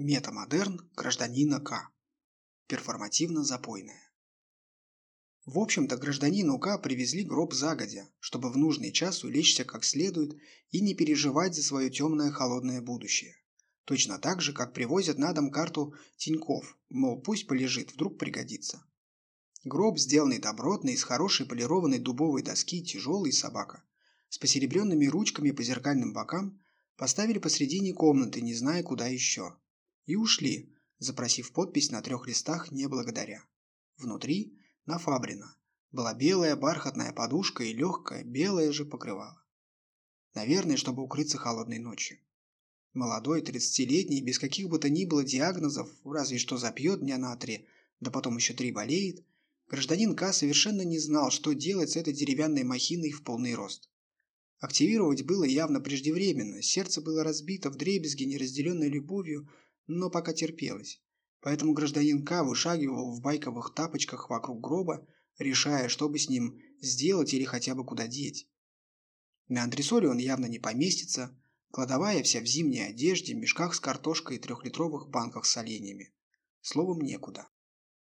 Метамодерн гражданина К. Перформативно-запойная. В общем-то, гражданину К привезли гроб загодя, чтобы в нужный час улечься как следует и не переживать за свое темное холодное будущее. Точно так же, как привозят на дом карту Тиньков, мол, пусть полежит, вдруг пригодится. Гроб, сделанный добротно, из хорошей полированной дубовой доски, тяжелый собака, с посеребренными ручками по зеркальным бокам, поставили посредине комнаты, не зная, куда еще и ушли, запросив подпись на трех листах «Не благодаря». Внутри, на Фабрина, была белая бархатная подушка и легкое белое же покрывало. Наверное, чтобы укрыться холодной ночью. Молодой, тридцатилетний, без каких бы то ни было диагнозов, разве что запьет дня на три, да потом еще три болеет, гражданин К. совершенно не знал, что делать с этой деревянной махиной в полный рост. Активировать было явно преждевременно, сердце было разбито в дребезги, неразделенной любовью, но пока терпелось. Поэтому гражданин К. вышагивал в байковых тапочках вокруг гроба, решая, что бы с ним сделать или хотя бы куда деть. На антресоле он явно не поместится, кладовая вся в зимней одежде, мешках с картошкой и трехлитровых банках с оленями. Словом, некуда.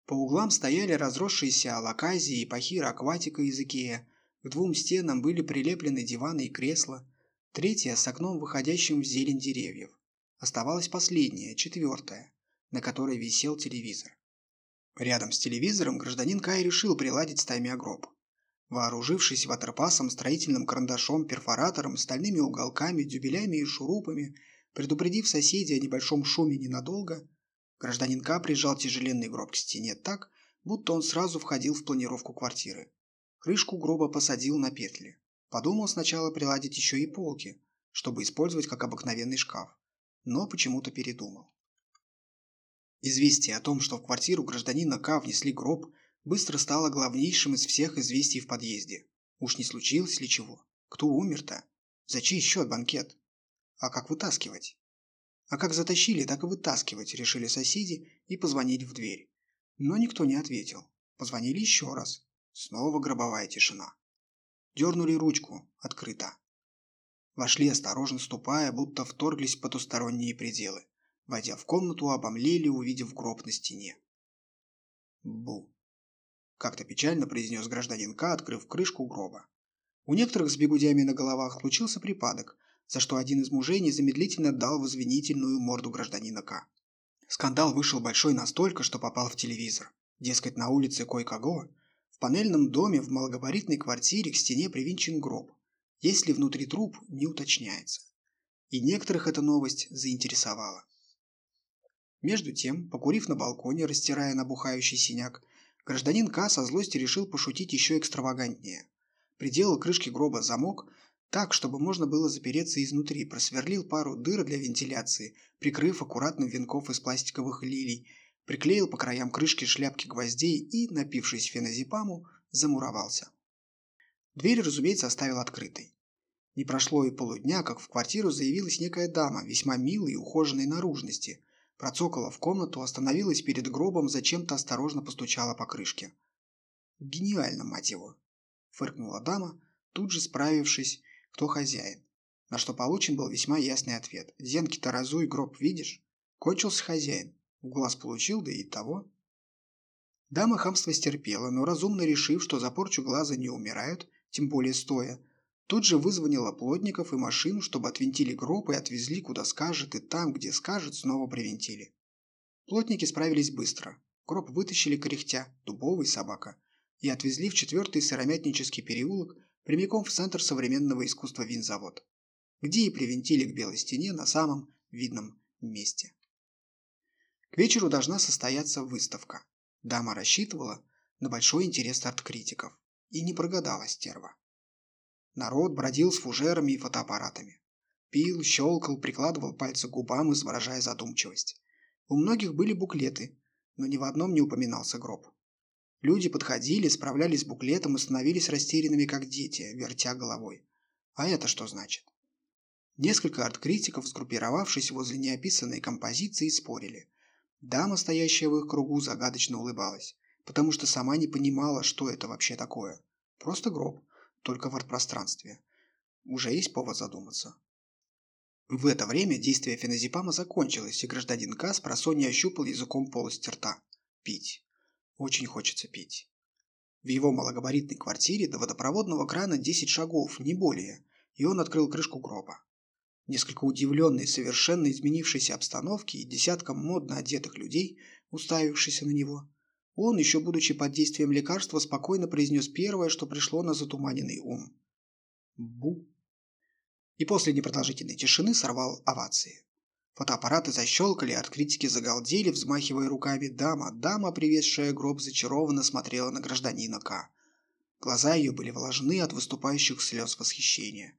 По углам стояли разросшиеся алаказии и пахира акватика из Икея, к двум стенам были прилеплены диваны и кресла, третья с окном, выходящим в зелень деревьев. Оставалась последняя, четвертая, на которой висел телевизор. Рядом с телевизором гражданин Кай решил приладить стаймя гроб. Вооружившись ватерпасом, строительным карандашом, перфоратором, стальными уголками, дюбелями и шурупами, предупредив соседей о небольшом шуме ненадолго, гражданин К прижал тяжеленный гроб к стене так, будто он сразу входил в планировку квартиры. Крышку гроба посадил на петли. Подумал сначала приладить еще и полки, чтобы использовать как обыкновенный шкаф но почему-то передумал. Известие о том, что в квартиру гражданина К внесли гроб, быстро стало главнейшим из всех известий в подъезде. Уж не случилось ли чего? Кто умер-то? За чей счет банкет? А как вытаскивать? А как затащили, так и вытаскивать, решили соседи и позвонили в дверь. Но никто не ответил. Позвонили еще раз. Снова гробовая тишина. Дернули ручку. Открыто. Вошли осторожно ступая, будто вторглись в потусторонние пределы. Войдя в комнату, обомлели, увидев гроб на стене. Бу. Как-то печально произнес гражданин К, открыв крышку гроба. У некоторых с бегудями на головах случился припадок, за что один из мужей незамедлительно дал в извинительную морду гражданина К. Скандал вышел большой настолько, что попал в телевизор. Дескать, на улице Кой-Каго, в панельном доме в малогабаритной квартире к стене привинчен гроб, есть ли внутри труп, не уточняется. И некоторых эта новость заинтересовала. Между тем, покурив на балконе, растирая набухающий синяк, гражданин К. со злости решил пошутить еще экстравагантнее. Приделал крышки гроба замок так, чтобы можно было запереться изнутри, просверлил пару дыр для вентиляции, прикрыв аккуратным венков из пластиковых лилий, приклеил по краям крышки шляпки гвоздей и, напившись феназепаму, замуровался. Дверь, разумеется, оставил открытой. Не прошло и полудня, как в квартиру заявилась некая дама, весьма милой и ухоженной наружности. Процокала в комнату, остановилась перед гробом, зачем-то осторожно постучала по крышке. «Гениально, мать его!» – фыркнула дама, тут же справившись, кто хозяин. На что получен был весьма ясный ответ. «Зенки-то разуй, гроб видишь? Кончился хозяин. В глаз получил, да и того». Дама хамство стерпела, но разумно решив, что за порчу глаза не умирают, тем более стоя. Тут же вызвонила плотников и машину, чтобы отвинтили гроб и отвезли куда скажет, и там, где скажет, снова привинтили. Плотники справились быстро. Гроб вытащили кряхтя, дубовый собака, и отвезли в четвертый сыромятнический переулок прямиком в центр современного искусства винзавод, где и привинтили к белой стене на самом видном месте. К вечеру должна состояться выставка. Дама рассчитывала на большой интерес арт-критиков. И не прогадала стерва. Народ бродил с фужерами и фотоаппаратами. Пил, щелкал, прикладывал пальцы к губам, изображая задумчивость. У многих были буклеты, но ни в одном не упоминался гроб. Люди подходили, справлялись с буклетом и становились растерянными, как дети, вертя головой. А это что значит? Несколько арт-критиков, сгруппировавшись возле неописанной композиции, спорили. Дама, стоящая в их кругу, загадочно улыбалась потому что сама не понимала, что это вообще такое. Просто гроб, только в арт-пространстве. Уже есть повод задуматься. В это время действие феназепама закончилось, и гражданин К с просонья ощупал языком полость рта. Пить. Очень хочется пить. В его малогабаритной квартире до водопроводного крана 10 шагов, не более, и он открыл крышку гроба. Несколько удивленный совершенно изменившейся обстановке и десятком модно одетых людей, уставившихся на него, он, еще будучи под действием лекарства, спокойно произнес первое, что пришло на затуманенный ум. «Бу» и после непродолжительной тишины сорвал овации. Фотоаппараты защелкали, от критики загалдели, взмахивая руками. Дама, дама, привезшая гроб, зачарованно смотрела на гражданина К. Глаза ее были влажны от выступающих слез восхищения.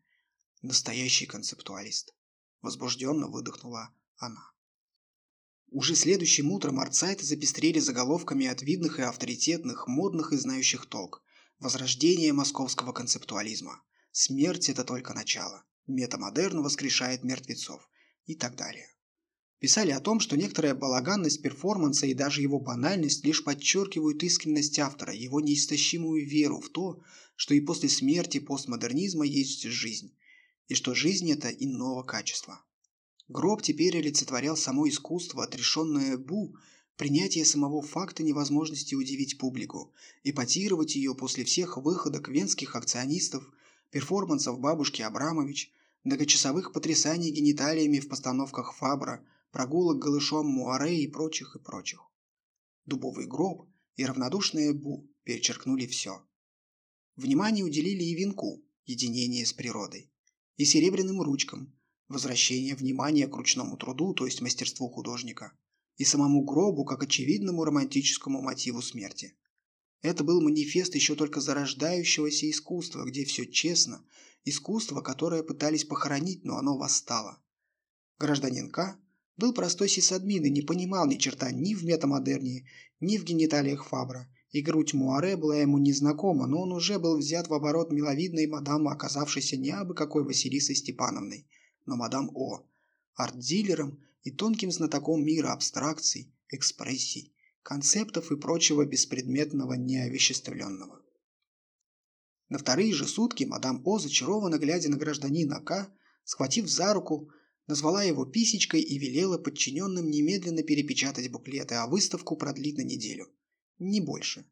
Настоящий концептуалист. Возбужденно выдохнула она. Уже следующим утром арцайты запестрели заголовками от видных и авторитетных, модных и знающих толк. Возрождение московского концептуализма. Смерть – это только начало метамодерн воскрешает мертвецов и так далее. Писали о том, что некоторая балаганность перформанса и даже его банальность лишь подчеркивают искренность автора, его неистощимую веру в то, что и после смерти постмодернизма есть жизнь, и что жизнь это иного качества. Гроб теперь олицетворял само искусство, отрешенное Бу, принятие самого факта невозможности удивить публику, эпатировать ее после всех выходок венских акционистов, перформансов бабушки Абрамович, многочасовых потрясаний гениталиями в постановках Фабра, прогулок голышом Муаре и прочих и прочих. Дубовый гроб и равнодушное Бу перечеркнули все. Внимание уделили и венку, единение с природой, и серебряным ручкам, возвращение внимания к ручному труду, то есть мастерству художника, и самому гробу как очевидному романтическому мотиву смерти. Это был манифест еще только зарождающегося искусства, где все честно, искусство, которое пытались похоронить, но оно восстало. Гражданин К. был простой сисадмин и не понимал ни черта ни в метамодерне, ни в гениталиях Фабра, и грудь Муаре была ему незнакома, но он уже был взят в оборот миловидной мадам, оказавшейся не абы какой Василисой Степановной, но мадам О, арт-дилером и тонким знатоком мира абстракций, экспрессий, концептов и прочего беспредметного неовеществленного. На вторые же сутки мадам О, зачарованно глядя на гражданина К, схватив за руку, назвала его писечкой и велела подчиненным немедленно перепечатать буклеты, а выставку продлить на неделю. Не больше.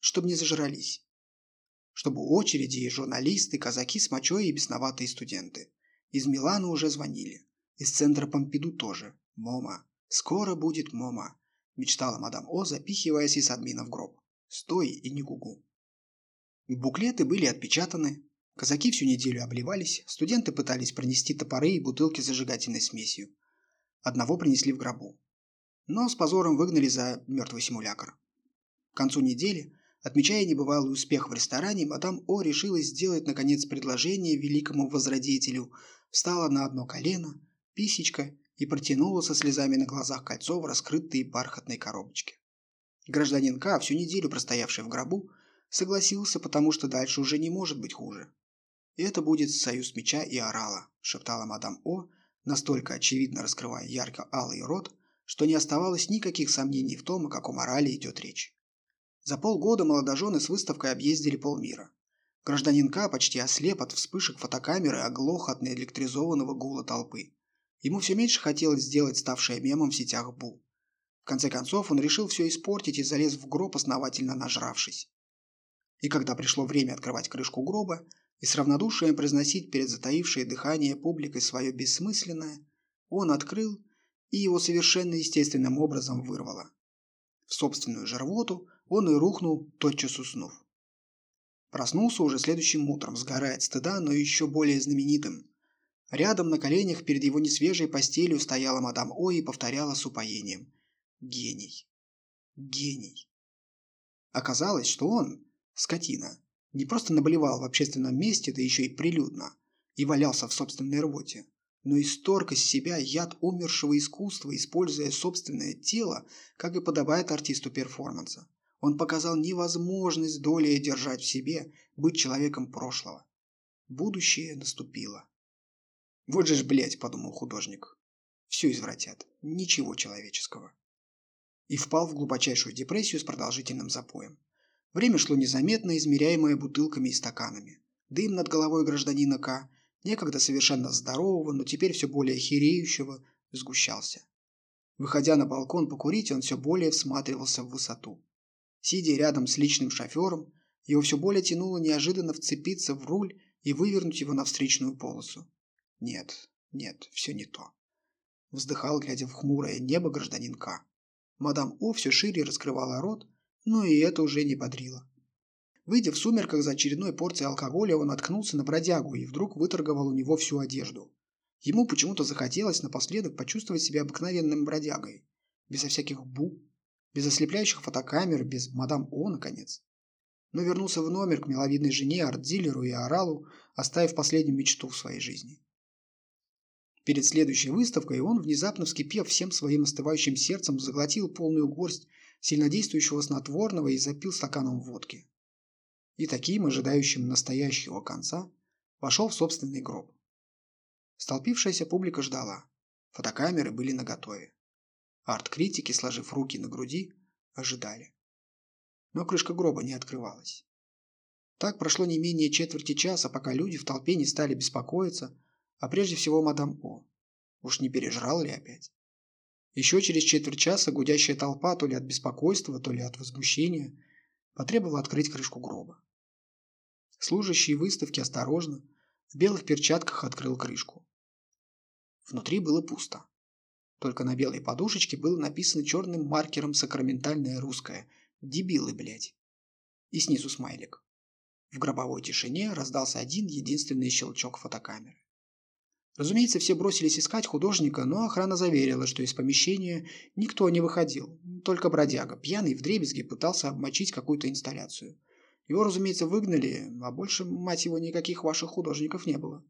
Чтобы не зажрались. Чтобы очереди и журналисты, казаки с мочой и бесноватые студенты. Из Милана уже звонили. Из центра Помпиду тоже. Мома. Скоро будет Мома мечтала мадам О, запихиваясь из админа в гроб. Стой и не гугу. Буклеты были отпечатаны, казаки всю неделю обливались, студенты пытались пронести топоры и бутылки с зажигательной смесью. Одного принесли в гробу. Но с позором выгнали за мертвый симулятор. К концу недели, отмечая небывалый успех в ресторане, мадам О решила сделать, наконец, предложение великому возродителю, встала на одно колено, писечка и протянула со слезами на глазах кольцо в раскрытой бархатной коробочке. Гражданин К, всю неделю простоявший в гробу, согласился, потому что дальше уже не может быть хуже. «Это будет союз меча и орала», – шептала мадам О, настолько очевидно раскрывая ярко-алый рот, что не оставалось никаких сомнений в том, о каком орале идет речь. За полгода молодожены с выставкой объездили полмира. Гражданин К почти ослеп от вспышек фотокамеры, оглох от наэлектризованного гула толпы. Ему все меньше хотелось сделать ставшее мемом в сетях Бу. В конце концов, он решил все испортить и залез в гроб, основательно нажравшись. И когда пришло время открывать крышку гроба и с равнодушием произносить перед затаившей дыхание публикой свое бессмысленное, он открыл и его совершенно естественным образом вырвало. В собственную же рвоту он и рухнул, тотчас уснув. Проснулся уже следующим утром, сгорая от стыда, но еще более знаменитым. Рядом на коленях перед его несвежей постелью стояла мадам О и повторяла с упоением. Гений. Гений. Оказалось, что он, скотина, не просто наблевал в общественном месте, да еще и прилюдно, и валялся в собственной рвоте, но исторг из себя яд умершего искусства, используя собственное тело, как и подобает артисту перформанса. Он показал невозможность долей держать в себе, быть человеком прошлого. Будущее наступило. Вот же ж, блядь, подумал художник. Все извратят. Ничего человеческого. И впал в глубочайшую депрессию с продолжительным запоем. Время шло незаметно, измеряемое бутылками и стаканами. Дым над головой гражданина К некогда совершенно здорового, но теперь все более хереющего, сгущался. Выходя на балкон покурить, он все более всматривался в высоту. Сидя рядом с личным шофером, его все более тянуло неожиданно вцепиться в руль и вывернуть его на встречную полосу. Нет, нет, все не то. Вздыхал, глядя в хмурое небо гражданин К. Мадам О все шире раскрывала рот, но и это уже не бодрило. Выйдя в сумерках за очередной порцией алкоголя, он наткнулся на бродягу и вдруг выторговал у него всю одежду. Ему почему-то захотелось напоследок почувствовать себя обыкновенным бродягой. Безо всяких бу, без ослепляющих фотокамер, без мадам О, наконец. Но вернулся в номер к миловидной жене, арт-дилеру и оралу, оставив последнюю мечту в своей жизни. Перед следующей выставкой он, внезапно вскипев всем своим остывающим сердцем, заглотил полную горсть сильнодействующего снотворного и запил стаканом водки и таким, ожидающим настоящего конца, вошел в собственный гроб. Столпившаяся публика ждала. Фотокамеры были наготове. Арт-критики, сложив руки на груди, ожидали. Но крышка гроба не открывалась. Так прошло не менее четверти часа, пока люди в толпе не стали беспокоиться, а прежде всего мадам О. Уж не пережрал ли опять? Еще через четверть часа гудящая толпа то ли от беспокойства, то ли от возмущения потребовала открыть крышку гроба. Служащий выставки осторожно, в белых перчатках открыл крышку. Внутри было пусто. Только на белой подушечке было написано черным маркером сакраментальное русское «Дебилы, блядь». И снизу смайлик. В гробовой тишине раздался один единственный щелчок фотокамеры. Разумеется, все бросились искать художника, но охрана заверила, что из помещения никто не выходил. Только бродяга, пьяный вдребезги, пытался обмочить какую-то инсталляцию – его, разумеется, выгнали, а больше, мать его, никаких ваших художников не было.